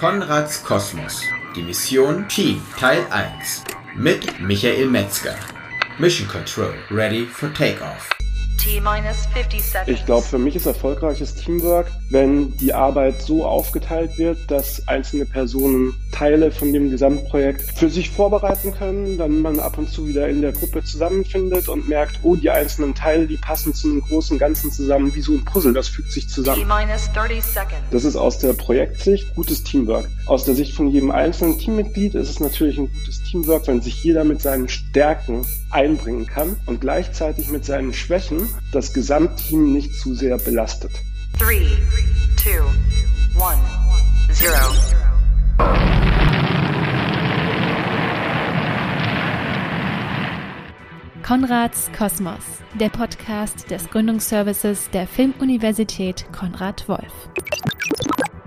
Konrads Kosmos. Die Mission Team Teil 1 mit Michael Metzger. Mission Control ready for takeoff. Ich glaube, für mich ist erfolgreiches Teamwork, wenn die Arbeit so aufgeteilt wird, dass einzelne Personen Teile von dem Gesamtprojekt für sich vorbereiten können, dann man ab und zu wieder in der Gruppe zusammenfindet und merkt, oh, die einzelnen Teile, die passen zu einem großen Ganzen zusammen, wie so ein Puzzle, das fügt sich zusammen. Das ist aus der Projektsicht gutes Teamwork. Aus der Sicht von jedem einzelnen Teammitglied ist es natürlich ein gutes Teamwork, wenn sich jeder mit seinen Stärken einbringen kann und gleichzeitig mit seinen Schwächen das Gesamtteam nicht zu sehr belastet. 3, 2, 1, 0. Konrads Kosmos, der Podcast des Gründungsservices der Filmuniversität Konrad Wolf.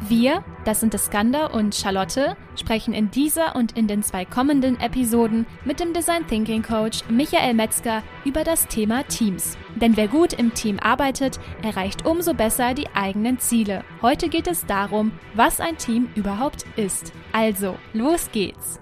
Wir, das sind Iskander und Charlotte, sprechen in dieser und in den zwei kommenden Episoden mit dem Design Thinking Coach Michael Metzger über das Thema Teams. Denn wer gut im Team arbeitet, erreicht umso besser die eigenen Ziele. Heute geht es darum, was ein Team überhaupt ist. Also, los geht's!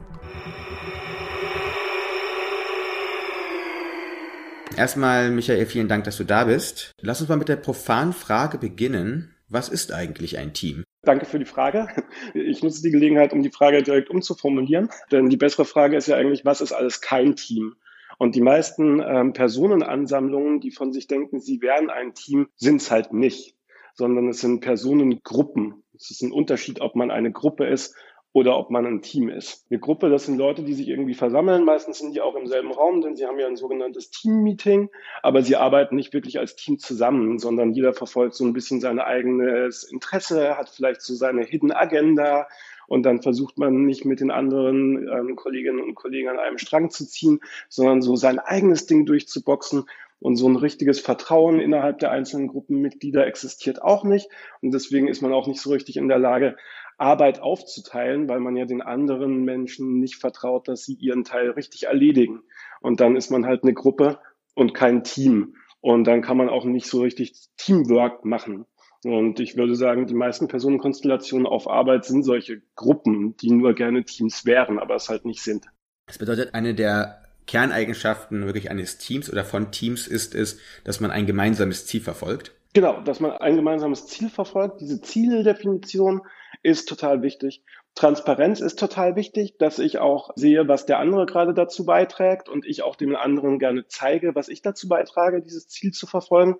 Erstmal, Michael, vielen Dank, dass du da bist. Lass uns mal mit der profanen Frage beginnen. Was ist eigentlich ein Team? Danke für die Frage. Ich nutze die Gelegenheit, um die Frage direkt umzuformulieren. Denn die bessere Frage ist ja eigentlich, was ist alles kein Team? Und die meisten ähm, Personenansammlungen, die von sich denken, sie wären ein Team, sind es halt nicht, sondern es sind Personengruppen. Es ist ein Unterschied, ob man eine Gruppe ist oder ob man ein Team ist. Eine Gruppe, das sind Leute, die sich irgendwie versammeln. Meistens sind die auch im selben Raum, denn sie haben ja ein sogenanntes Team-Meeting, aber sie arbeiten nicht wirklich als Team zusammen, sondern jeder verfolgt so ein bisschen sein eigenes Interesse, hat vielleicht so seine Hidden Agenda und dann versucht man nicht mit den anderen ähm, Kolleginnen und Kollegen an einem Strang zu ziehen, sondern so sein eigenes Ding durchzuboxen. Und so ein richtiges Vertrauen innerhalb der einzelnen Gruppenmitglieder existiert auch nicht. Und deswegen ist man auch nicht so richtig in der Lage, Arbeit aufzuteilen, weil man ja den anderen Menschen nicht vertraut, dass sie ihren Teil richtig erledigen. Und dann ist man halt eine Gruppe und kein Team. Und dann kann man auch nicht so richtig Teamwork machen. Und ich würde sagen, die meisten Personenkonstellationen auf Arbeit sind solche Gruppen, die nur gerne Teams wären, aber es halt nicht sind. Das bedeutet, eine der Kerneigenschaften wirklich eines Teams oder von Teams ist es, dass man ein gemeinsames Ziel verfolgt. Genau, dass man ein gemeinsames Ziel verfolgt. Diese Zieldefinition ist total wichtig. Transparenz ist total wichtig, dass ich auch sehe, was der andere gerade dazu beiträgt und ich auch dem anderen gerne zeige, was ich dazu beitrage, dieses Ziel zu verfolgen.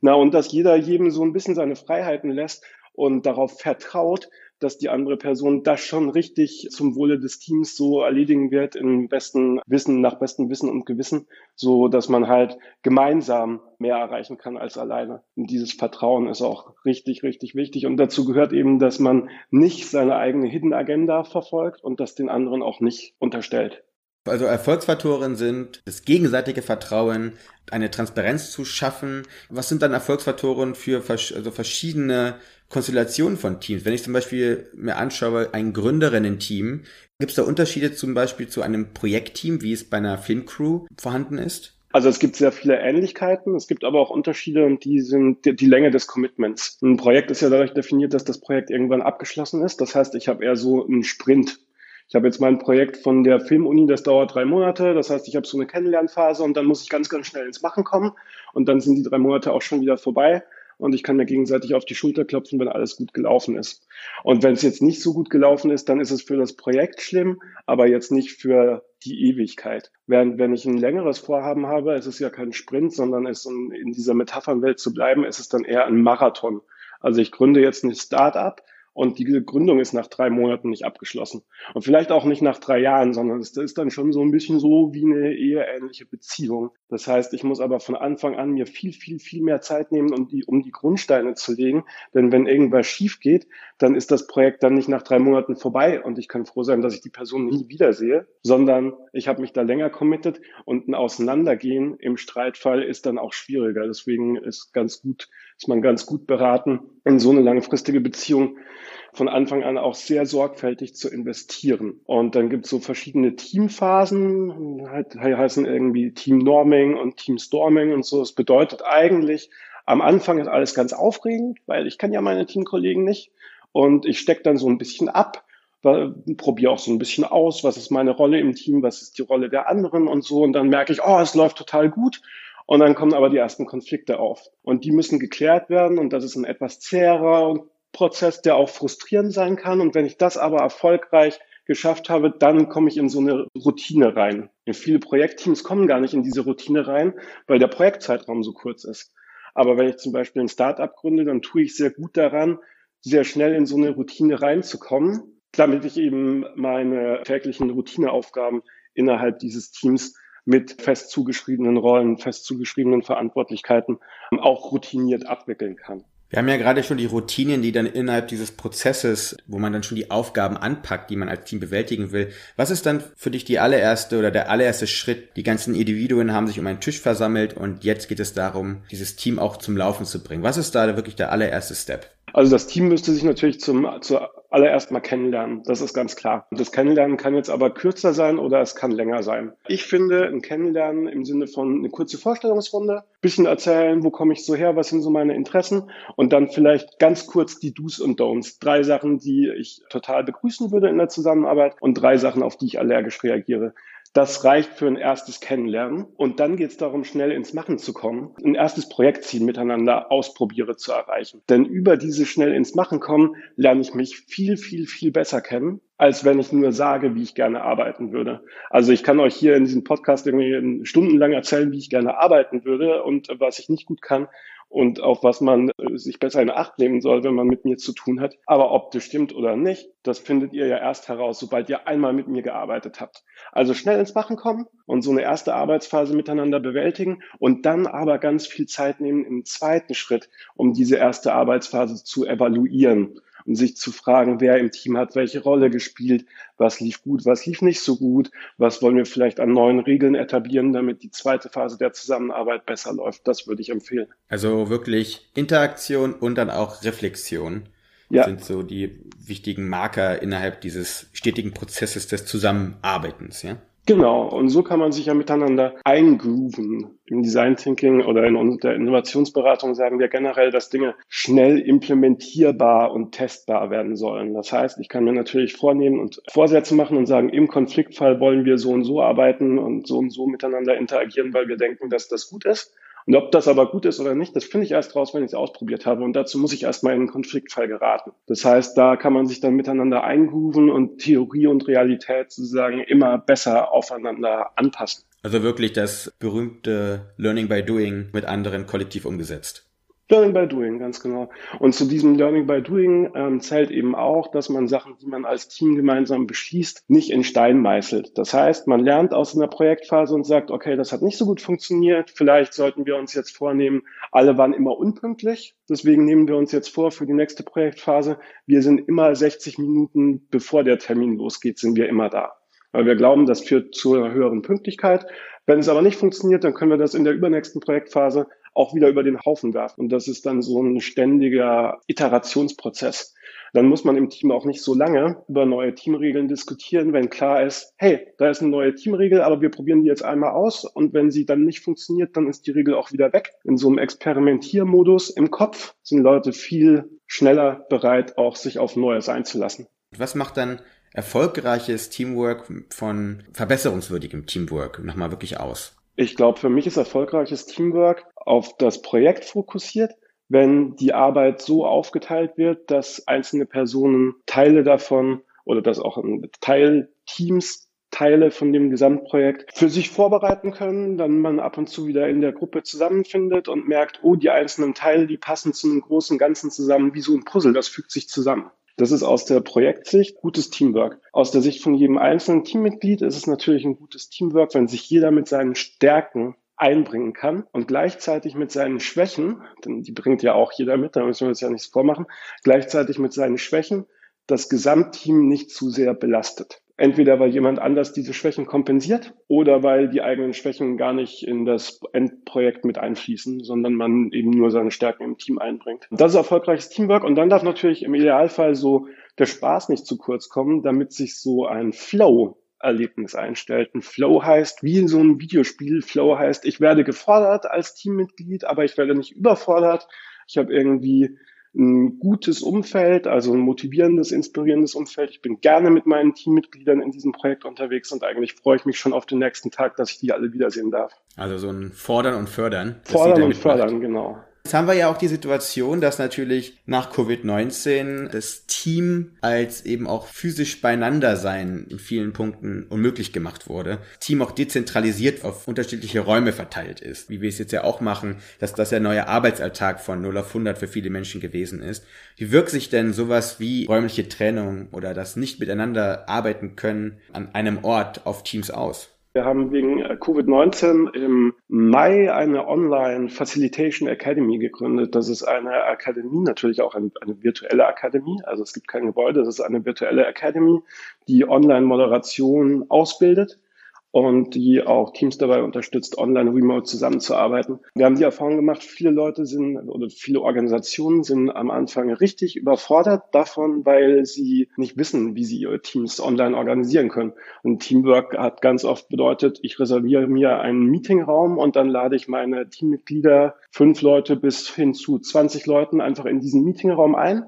Na, und dass jeder jedem so ein bisschen seine Freiheiten lässt und darauf vertraut, dass die andere Person das schon richtig zum Wohle des Teams so erledigen wird, im besten Wissen, nach bestem Wissen und Gewissen, so dass man halt gemeinsam mehr erreichen kann als alleine. Und dieses Vertrauen ist auch richtig, richtig wichtig. Und dazu gehört eben, dass man nicht seine eigene Hidden Agenda verfolgt und das den anderen auch nicht unterstellt. Also Erfolgsfaktoren sind das gegenseitige Vertrauen, eine Transparenz zu schaffen. Was sind dann Erfolgsfaktoren für also verschiedene Konstellationen von Teams? Wenn ich zum Beispiel mir anschaue, ein Gründerinnen-Team, gibt es da Unterschiede zum Beispiel zu einem Projektteam, wie es bei einer Filmcrew vorhanden ist? Also es gibt sehr viele Ähnlichkeiten, es gibt aber auch Unterschiede und die sind die, die, Länge des Commitments. Ein Projekt ist ja dadurch definiert, dass das Projekt irgendwann abgeschlossen ist. Das heißt, ich habe eher so einen Sprint. Ich habe jetzt mein Projekt von der Filmuni, das dauert drei Monate. Das heißt, ich habe so eine Kennenlernphase und dann muss ich ganz, ganz schnell ins Machen kommen. Und dann sind die drei Monate auch schon wieder vorbei und ich kann mir gegenseitig auf die Schulter klopfen, wenn alles gut gelaufen ist. Und wenn es jetzt nicht so gut gelaufen ist, dann ist es für das Projekt schlimm, aber jetzt nicht für die Ewigkeit. Während wenn ich ein längeres Vorhaben habe, ist es ja kein Sprint, sondern es um in dieser Metaphernwelt zu bleiben, ist es dann eher ein Marathon. Also ich gründe jetzt ein Start-up und die Gründung ist nach drei Monaten nicht abgeschlossen. Und vielleicht auch nicht nach drei Jahren, sondern es ist dann schon so ein bisschen so wie eine eheähnliche Beziehung. Das heißt, ich muss aber von Anfang an mir viel, viel, viel mehr Zeit nehmen, um die, um die Grundsteine zu legen. Denn wenn irgendwas schief geht, dann ist das Projekt dann nicht nach drei Monaten vorbei und ich kann froh sein, dass ich die Person nie wiedersehe, sondern ich habe mich da länger committed und ein Auseinandergehen im Streitfall ist dann auch schwieriger. Deswegen ist ganz gut, ist man ganz gut beraten, in so eine langfristige Beziehung von Anfang an auch sehr sorgfältig zu investieren. Und dann gibt es so verschiedene Teamphasen, halt, heißen irgendwie Team Norming und Team Storming und so. Das bedeutet eigentlich, am Anfang ist alles ganz aufregend, weil ich kann ja meine Teamkollegen nicht. Und ich stecke dann so ein bisschen ab probiere auch so ein bisschen aus, was ist meine Rolle im Team, was ist die Rolle der anderen und so. Und dann merke ich, oh, es läuft total gut. Und dann kommen aber die ersten Konflikte auf. Und die müssen geklärt werden. Und das ist ein etwas zäherer Prozess, der auch frustrierend sein kann. Und wenn ich das aber erfolgreich geschafft habe, dann komme ich in so eine Routine rein. Und viele Projektteams kommen gar nicht in diese Routine rein, weil der Projektzeitraum so kurz ist. Aber wenn ich zum Beispiel ein Startup gründe, dann tue ich sehr gut daran, sehr schnell in so eine Routine reinzukommen, damit ich eben meine täglichen Routineaufgaben innerhalb dieses Teams mit fest zugeschriebenen Rollen, fest zugeschriebenen Verantwortlichkeiten auch routiniert abwickeln kann. Wir haben ja gerade schon die Routinen, die dann innerhalb dieses Prozesses, wo man dann schon die Aufgaben anpackt, die man als Team bewältigen will. Was ist dann für dich die allererste oder der allererste Schritt? Die ganzen Individuen haben sich um einen Tisch versammelt und jetzt geht es darum, dieses Team auch zum Laufen zu bringen. Was ist da wirklich der allererste Step? Also das Team müsste sich natürlich zum, zuallererst mal kennenlernen. Das ist ganz klar. Das Kennenlernen kann jetzt aber kürzer sein oder es kann länger sein. Ich finde ein Kennenlernen im Sinne von eine kurze Vorstellungsrunde, bisschen erzählen, wo komme ich so her, was sind so meine Interessen und dann vielleicht ganz kurz die Do's und Don'ts. Drei Sachen, die ich total begrüßen würde in der Zusammenarbeit und drei Sachen, auf die ich allergisch reagiere. Das reicht für ein erstes Kennenlernen. Und dann geht es darum, schnell ins Machen zu kommen, ein erstes Projektziel miteinander ausprobiere zu erreichen. Denn über diese schnell ins Machen kommen, lerne ich mich viel, viel, viel besser kennen, als wenn ich nur sage, wie ich gerne arbeiten würde. Also ich kann euch hier in diesem Podcast irgendwie stundenlang erzählen, wie ich gerne arbeiten würde und was ich nicht gut kann und auf was man äh, sich besser in Acht nehmen soll, wenn man mit mir zu tun hat. Aber ob das stimmt oder nicht, das findet ihr ja erst heraus, sobald ihr einmal mit mir gearbeitet habt. Also schnell ins Machen kommen und so eine erste Arbeitsphase miteinander bewältigen und dann aber ganz viel Zeit nehmen im zweiten Schritt, um diese erste Arbeitsphase zu evaluieren und sich zu fragen, wer im Team hat welche Rolle gespielt, was lief gut, was lief nicht so gut, was wollen wir vielleicht an neuen Regeln etablieren, damit die zweite Phase der Zusammenarbeit besser läuft. Das würde ich empfehlen. Also wirklich Interaktion und dann auch Reflexion ja. sind so die wichtigen Marker innerhalb dieses stetigen Prozesses des Zusammenarbeitens, ja? Genau, und so kann man sich ja miteinander eingrooven. Im Design Thinking oder in der Innovationsberatung sagen wir generell, dass Dinge schnell implementierbar und testbar werden sollen. Das heißt, ich kann mir natürlich vornehmen und Vorsätze machen und sagen, im Konfliktfall wollen wir so und so arbeiten und so und so miteinander interagieren, weil wir denken, dass das gut ist. Und ob das aber gut ist oder nicht, das finde ich erst raus, wenn ich es ausprobiert habe. Und dazu muss ich erstmal in einen Konfliktfall geraten. Das heißt, da kann man sich dann miteinander eingrooven und Theorie und Realität sozusagen immer besser aufeinander anpassen. Also wirklich das berühmte Learning by Doing mit anderen kollektiv umgesetzt. Learning by Doing, ganz genau. Und zu diesem Learning by Doing ähm, zählt eben auch, dass man Sachen, die man als Team gemeinsam beschließt, nicht in Stein meißelt. Das heißt, man lernt aus einer Projektphase und sagt, okay, das hat nicht so gut funktioniert. Vielleicht sollten wir uns jetzt vornehmen, alle waren immer unpünktlich. Deswegen nehmen wir uns jetzt vor für die nächste Projektphase, wir sind immer 60 Minuten, bevor der Termin losgeht, sind wir immer da. Weil wir glauben, das führt zu einer höheren Pünktlichkeit. Wenn es aber nicht funktioniert, dann können wir das in der übernächsten Projektphase auch wieder über den Haufen werfen. Und das ist dann so ein ständiger Iterationsprozess. Dann muss man im Team auch nicht so lange über neue Teamregeln diskutieren, wenn klar ist, hey, da ist eine neue Teamregel, aber wir probieren die jetzt einmal aus und wenn sie dann nicht funktioniert, dann ist die Regel auch wieder weg. In so einem Experimentiermodus im Kopf sind Leute viel schneller bereit, auch sich auf Neues einzulassen. Was macht dann erfolgreiches Teamwork von verbesserungswürdigem Teamwork nochmal wirklich aus? Ich glaube, für mich ist erfolgreiches Teamwork auf das Projekt fokussiert, wenn die Arbeit so aufgeteilt wird, dass einzelne Personen Teile davon oder dass auch Teilteams Teile von dem Gesamtprojekt für sich vorbereiten können, dann man ab und zu wieder in der Gruppe zusammenfindet und merkt, oh, die einzelnen Teile, die passen zu einem großen Ganzen zusammen, wie so ein Puzzle, das fügt sich zusammen. Das ist aus der Projektsicht gutes Teamwork. Aus der Sicht von jedem einzelnen Teammitglied ist es natürlich ein gutes Teamwork, wenn sich jeder mit seinen Stärken einbringen kann und gleichzeitig mit seinen Schwächen, denn die bringt ja auch jeder mit, da müssen wir uns ja nichts vormachen, gleichzeitig mit seinen Schwächen das Gesamtteam nicht zu sehr belastet. Entweder weil jemand anders diese Schwächen kompensiert oder weil die eigenen Schwächen gar nicht in das Endprojekt mit einfließen, sondern man eben nur seine Stärken im Team einbringt. Das ist erfolgreiches Teamwork und dann darf natürlich im Idealfall so der Spaß nicht zu kurz kommen, damit sich so ein Flow Erlebnis einstellt. Ein Flow heißt, wie in so einem Videospiel, Flow heißt, ich werde gefordert als Teammitglied, aber ich werde nicht überfordert. Ich habe irgendwie ein gutes Umfeld, also ein motivierendes, inspirierendes Umfeld. Ich bin gerne mit meinen Teammitgliedern in diesem Projekt unterwegs und eigentlich freue ich mich schon auf den nächsten Tag, dass ich die alle wiedersehen darf. Also so ein Fordern und Fördern. Fordern und Fördern, genau. Jetzt haben wir ja auch die Situation, dass natürlich nach Covid-19 das Team als eben auch physisch beieinander sein in vielen Punkten unmöglich gemacht wurde. Team auch dezentralisiert auf unterschiedliche Räume verteilt ist, wie wir es jetzt ja auch machen, dass das der neue Arbeitsalltag von 0 auf 100 für viele Menschen gewesen ist. Wie wirkt sich denn sowas wie räumliche Trennung oder das nicht miteinander arbeiten können an einem Ort auf Teams aus? Wir haben wegen äh, Covid-19 im Mai eine Online Facilitation Academy gegründet. Das ist eine Akademie, natürlich auch eine, eine, virtuelle Akademie. Also es gibt kein Gebäude, das ist eine virtuelle Akademie, die Online-Moderation ausbildet und die auch Teams dabei unterstützt, online remote zusammenzuarbeiten. Wir haben die Erfahrung gemacht, viele Leute sind oder viele Organisationen sind am Anfang richtig überfordert davon, weil sie nicht wissen, wie sie ihre Teams online organisieren können. Und Teamwork hat ganz oft bedeutet, ich reserviere mir einen Meetingraum und dann lade ich meine Teammitglieder, fünf Leute bis hin zu 20 Leuten einfach in diesen Meetingraum ein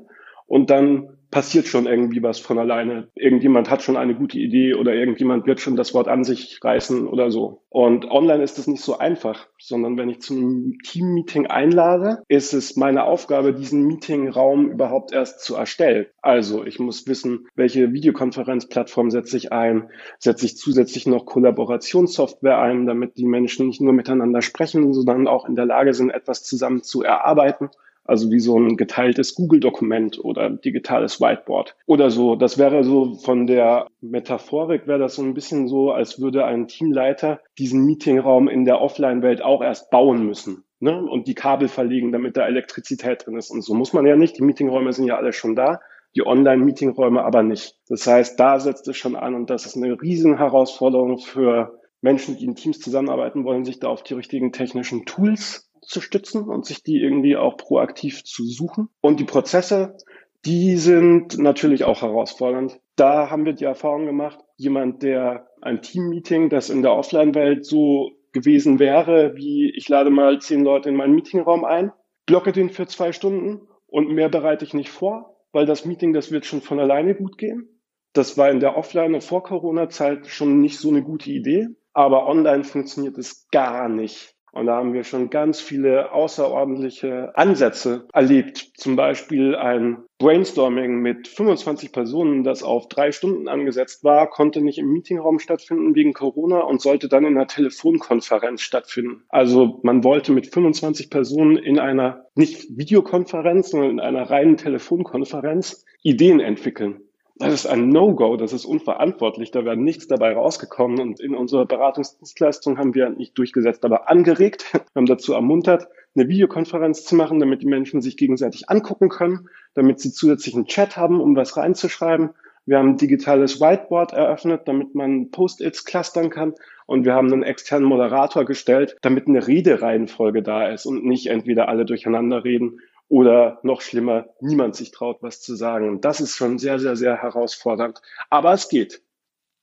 und dann passiert schon irgendwie was von alleine. Irgendjemand hat schon eine gute Idee oder irgendjemand wird schon das Wort an sich reißen oder so. Und online ist es nicht so einfach, sondern wenn ich zu einem Team-Meeting einlade, ist es meine Aufgabe, diesen Meeting-Raum überhaupt erst zu erstellen. Also ich muss wissen, welche Videokonferenzplattform setze ich ein, setze ich zusätzlich noch Kollaborationssoftware ein, damit die Menschen nicht nur miteinander sprechen, sondern auch in der Lage sind, etwas zusammen zu erarbeiten also wie so ein geteiltes Google-Dokument oder digitales Whiteboard oder so. Das wäre so von der Metaphorik wäre das so ein bisschen so, als würde ein Teamleiter diesen Meetingraum in der Offline-Welt auch erst bauen müssen. Ne? Und die Kabel verlegen, damit da Elektrizität drin ist. Und so muss man ja nicht. Die Meetingräume sind ja alle schon da die Online-Meetingräume aber nicht. Das heißt, da setzt es schon an und das ist eine riesen Herausforderung für Menschen, die in Teams zusammenarbeiten wollen, sich da auf die richtigen technischen Tools zu stützen und sich die irgendwie auch proaktiv zu suchen. Und die Prozesse, die sind natürlich auch herausfordernd. Da haben wir die Erfahrung gemacht, jemand, der ein Team-Meeting, das in der Offline-Welt so gewesen wäre, wie ich lade mal zehn Leute in meinen Meetingraum ein, blocke den für zwei Stunden und mehr bereite ich nicht vor, weil das Meeting, das wird schon von alleine gut gehen. Das war in der Offline- und vor Corona-Zeit schon nicht so eine gute Idee, aber online funktioniert es gar nicht. Und da haben wir schon ganz viele außerordentliche Ansätze erlebt. Zum Beispiel ein Brainstorming mit 25 Personen, das auf drei Stunden angesetzt war, konnte nicht im Meetingraum stattfinden wegen Corona und sollte dann in einer Telefonkonferenz stattfinden. Also man wollte mit 25 Personen in einer nicht Videokonferenz, sondern in einer reinen Telefonkonferenz Ideen entwickeln. Das ist ein No-Go, das ist unverantwortlich, da wäre nichts dabei rausgekommen. Und in unserer Beratungsdienstleistung haben wir nicht durchgesetzt, aber angeregt, haben dazu ermuntert, eine Videokonferenz zu machen, damit die Menschen sich gegenseitig angucken können, damit sie zusätzlichen Chat haben, um was reinzuschreiben. Wir haben ein digitales Whiteboard eröffnet, damit man Post-its clustern kann. Und wir haben einen externen Moderator gestellt, damit eine Redereihenfolge da ist und nicht entweder alle durcheinander reden oder noch schlimmer, niemand sich traut, was zu sagen. Und das ist schon sehr, sehr, sehr herausfordernd. Aber es geht.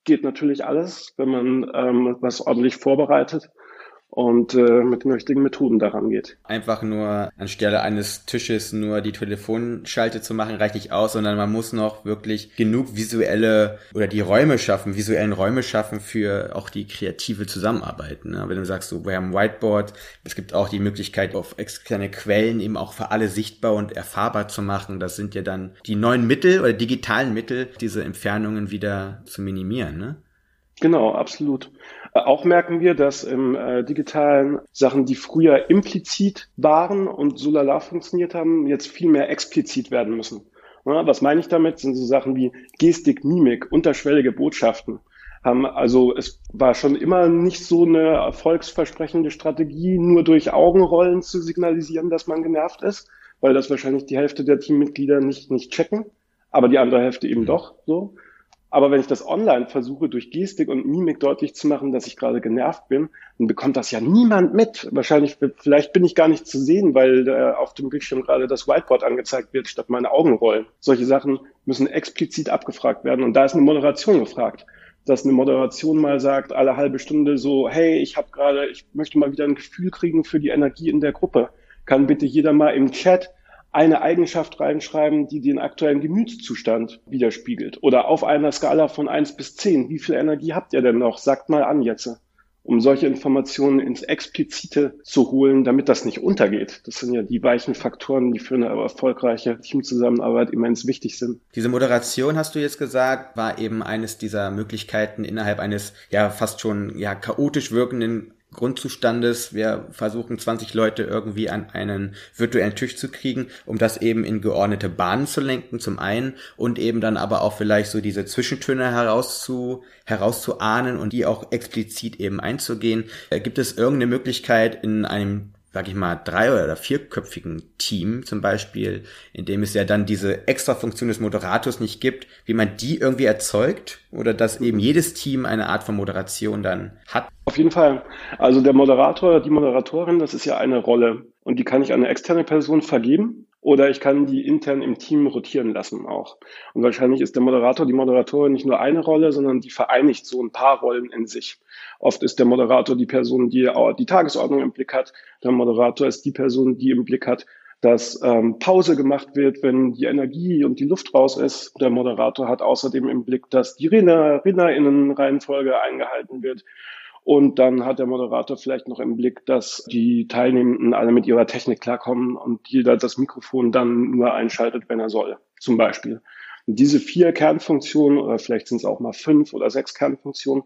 Geht natürlich alles, wenn man ähm, was ordentlich vorbereitet und äh, mit den richtigen Methoden daran geht. Einfach nur anstelle eines Tisches nur die Telefonschalte zu machen, reicht nicht aus, sondern man muss noch wirklich genug visuelle oder die Räume schaffen, visuellen Räume schaffen für auch die kreative Zusammenarbeit. Ne? Wenn du sagst, so, wir haben ein Whiteboard, es gibt auch die Möglichkeit, auf externe Quellen eben auch für alle sichtbar und erfahrbar zu machen. Das sind ja dann die neuen Mittel oder digitalen Mittel, diese Entfernungen wieder zu minimieren. Ne? Genau, absolut. Äh, auch merken wir, dass im äh, digitalen Sachen, die früher implizit waren und so lala funktioniert haben, jetzt viel mehr explizit werden müssen. Ja, was meine ich damit? Sind so Sachen wie Gestik, Mimik, unterschwellige Botschaften. Haben, also es war schon immer nicht so eine erfolgsversprechende Strategie, nur durch Augenrollen zu signalisieren, dass man genervt ist, weil das wahrscheinlich die Hälfte der Teammitglieder nicht, nicht checken, aber die andere Hälfte eben doch so. Aber wenn ich das online versuche, durch Gestik und Mimik deutlich zu machen, dass ich gerade genervt bin, dann bekommt das ja niemand mit. Wahrscheinlich, vielleicht bin ich gar nicht zu sehen, weil äh, auf dem Bildschirm gerade das Whiteboard angezeigt wird, statt meine Augen rollen. Solche Sachen müssen explizit abgefragt werden. Und da ist eine Moderation gefragt. Dass eine Moderation mal sagt, alle halbe Stunde so, hey, ich habe gerade, ich möchte mal wieder ein Gefühl kriegen für die Energie in der Gruppe. Kann bitte jeder mal im Chat eine Eigenschaft reinschreiben, die den aktuellen Gemütszustand widerspiegelt. Oder auf einer Skala von eins bis zehn, wie viel Energie habt ihr denn noch? Sagt mal an jetzt um solche Informationen ins Explizite zu holen, damit das nicht untergeht. Das sind ja die weichen Faktoren, die für eine erfolgreiche Teamzusammenarbeit immens wichtig sind. Diese Moderation, hast du jetzt gesagt, war eben eines dieser Möglichkeiten innerhalb eines ja fast schon ja chaotisch wirkenden Grundzustandes. Wir versuchen 20 Leute irgendwie an einen virtuellen Tisch zu kriegen, um das eben in geordnete Bahnen zu lenken, zum einen, und eben dann aber auch vielleicht so diese Zwischentöne herauszu, herauszuahnen und die auch explizit eben einzugehen. Äh, gibt es irgendeine Möglichkeit in einem sag ich mal, drei- oder vierköpfigen Team zum Beispiel, in dem es ja dann diese extra Funktion des Moderators nicht gibt, wie man die irgendwie erzeugt oder dass eben jedes Team eine Art von Moderation dann hat? Auf jeden Fall. Also der Moderator, die Moderatorin, das ist ja eine Rolle und die kann ich an eine externe Person vergeben oder ich kann die intern im Team rotieren lassen auch. Und wahrscheinlich ist der Moderator, die Moderatorin nicht nur eine Rolle, sondern die vereinigt so ein paar Rollen in sich. Oft ist der Moderator die Person, die die Tagesordnung im Blick hat. Der Moderator ist die Person, die im Blick hat, dass ähm, Pause gemacht wird, wenn die Energie und die Luft raus ist. Der Moderator hat außerdem im Blick, dass die Redner, Rednerinnenreihenfolge eingehalten wird. Und dann hat der Moderator vielleicht noch im Blick, dass die Teilnehmenden alle mit ihrer Technik klarkommen und jeder das Mikrofon dann nur einschaltet, wenn er soll, zum Beispiel. Und diese vier Kernfunktionen, oder vielleicht sind es auch mal fünf oder sechs Kernfunktionen,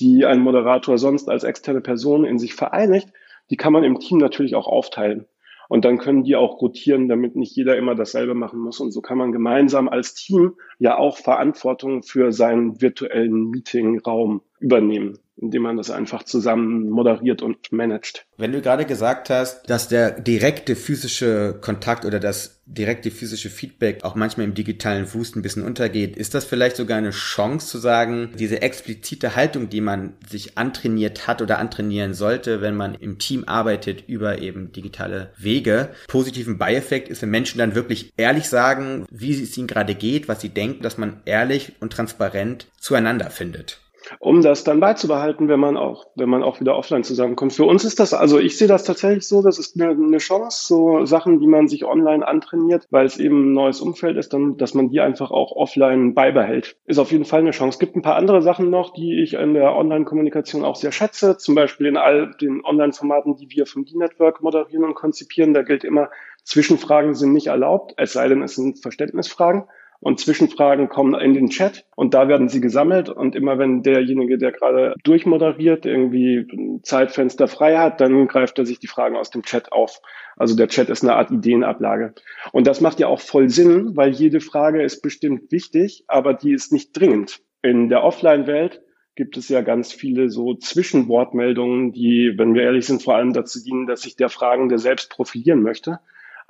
die ein Moderator sonst als externe Person in sich vereinigt, die kann man im Team natürlich auch aufteilen. Und dann können die auch rotieren, damit nicht jeder immer dasselbe machen muss. Und so kann man gemeinsam als Team ja auch Verantwortung für seinen virtuellen Meetingraum übernehmen indem man das einfach zusammen moderiert und managt. Wenn du gerade gesagt hast, dass der direkte physische Kontakt oder das direkte physische Feedback auch manchmal im digitalen Wust ein bisschen untergeht, ist das vielleicht sogar eine Chance zu sagen, diese explizite Haltung, die man sich antrainiert hat oder antrainieren sollte, wenn man im Team arbeitet über eben digitale Wege, positiven Beieffekt ist, wenn Menschen dann wirklich ehrlich sagen, wie es ihnen gerade geht, was sie denken, dass man ehrlich und transparent zueinander findet um das dann beizubehalten, wenn man auch, wenn man auch wieder offline zusammenkommt. Für uns ist das, also ich sehe das tatsächlich so, das ist eine, Chance, so Sachen, die man sich online antrainiert, weil es eben ein neues Umfeld ist, dann, dass man die einfach auch offline beibehält. Ist auf jeden Fall eine Chance. Es gibt ein paar andere Sachen noch, die ich in der Online-Kommunikation auch sehr schätze, zum Beispiel in all den Online-Formaten, die wir vom D-Network moderieren und konzipieren. Da gilt immer, Zwischenfragen sind nicht erlaubt, es sei denn, es sind Verständnisfragen und Zwischenfragen kommen in den Chat und da werden sie gesammelt und immer wenn derjenige, der gerade durchmoderiert, irgendwie ein Zeitfenster frei hat, dann greift er sich die Fragen aus dem Chat auf. Also der Chat ist eine Art Ideenablage. Und das macht ja auch voll Sinn, weil jede Frage ist bestimmt wichtig, aber die ist nicht dringend. In der Offline-Welt gibt es ja ganz viele so Zwischenwortmeldungen, die, wenn wir ehrlich sind, vor allem dazu dienen, dass sich der Fragende selbst profilieren möchte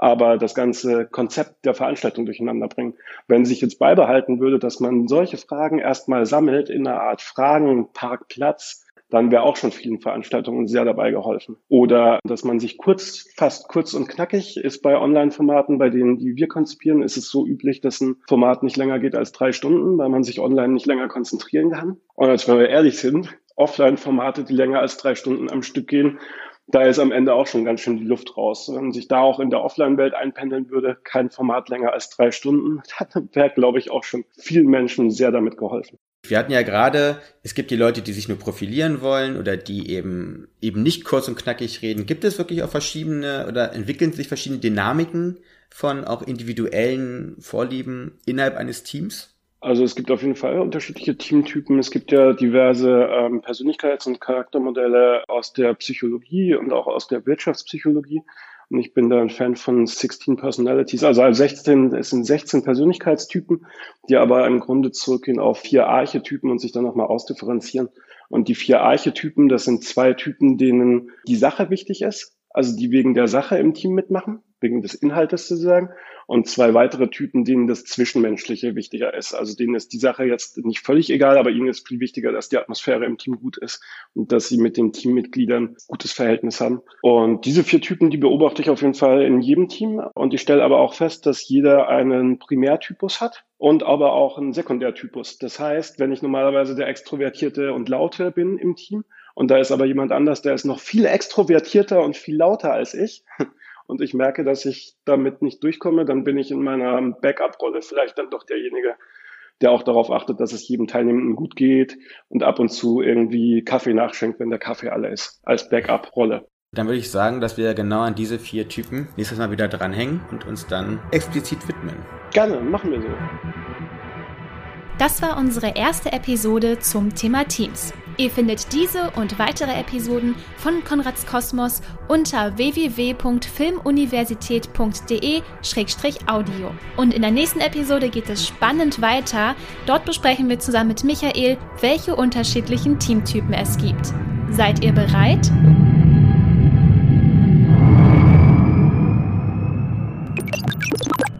aber das ganze Konzept der Veranstaltung durcheinander bringen. Wenn sich jetzt beibehalten würde, dass man solche Fragen erstmal sammelt in einer Art Fragenparkplatz, dann wäre auch schon vielen Veranstaltungen sehr dabei geholfen. Oder dass man sich kurz, fast kurz und knackig ist bei Online-Formaten, bei denen, die wir konzipieren, ist es so üblich, dass ein Format nicht länger geht als drei Stunden, weil man sich online nicht länger konzentrieren kann. Und als wenn wir ehrlich sind, Offline-Formate, die länger als drei Stunden am Stück gehen, da ist am Ende auch schon ganz schön die Luft raus. Wenn man sich da auch in der Offline-Welt einpendeln würde, kein Format länger als drei Stunden, dann wäre, glaube ich, auch schon vielen Menschen sehr damit geholfen. Wir hatten ja gerade, es gibt die Leute, die sich nur profilieren wollen oder die eben eben nicht kurz und knackig reden. Gibt es wirklich auch verschiedene oder entwickeln sich verschiedene Dynamiken von auch individuellen Vorlieben innerhalb eines Teams? Also es gibt auf jeden Fall unterschiedliche Teamtypen. Es gibt ja diverse ähm, Persönlichkeits- und Charaktermodelle aus der Psychologie und auch aus der Wirtschaftspsychologie. Und ich bin da ein Fan von 16 Personalities. Also 16, es sind 16 Persönlichkeitstypen, die aber im Grunde zurückgehen auf vier Archetypen und sich dann nochmal ausdifferenzieren. Und die vier Archetypen, das sind zwei Typen, denen die Sache wichtig ist, also die wegen der Sache im Team mitmachen, wegen des Inhaltes sozusagen und zwei weitere Typen, denen das Zwischenmenschliche wichtiger ist. Also denen ist die Sache jetzt nicht völlig egal, aber ihnen ist viel wichtiger, dass die Atmosphäre im Team gut ist und dass sie mit den Teammitgliedern gutes Verhältnis haben. Und diese vier Typen, die beobachte ich auf jeden Fall in jedem Team. Und ich stelle aber auch fest, dass jeder einen Primärtypus hat und aber auch einen Sekundärtypus. Das heißt, wenn ich normalerweise der Extrovertierte und Laute bin im Team, und da ist aber jemand anders, der ist noch viel extrovertierter und viel lauter als ich, und ich merke, dass ich damit nicht durchkomme, dann bin ich in meiner Backup-Rolle vielleicht dann doch derjenige, der auch darauf achtet, dass es jedem Teilnehmenden gut geht und ab und zu irgendwie Kaffee nachschenkt, wenn der Kaffee alle ist, als Backup-Rolle. Dann würde ich sagen, dass wir genau an diese vier Typen nächstes Mal wieder dranhängen und uns dann explizit widmen. Gerne, machen wir so. Das war unsere erste Episode zum Thema Teams. Ihr findet diese und weitere Episoden von Konrads Kosmos unter www.filmuniversität.de-audio. Und in der nächsten Episode geht es spannend weiter. Dort besprechen wir zusammen mit Michael, welche unterschiedlichen Teamtypen es gibt. Seid ihr bereit?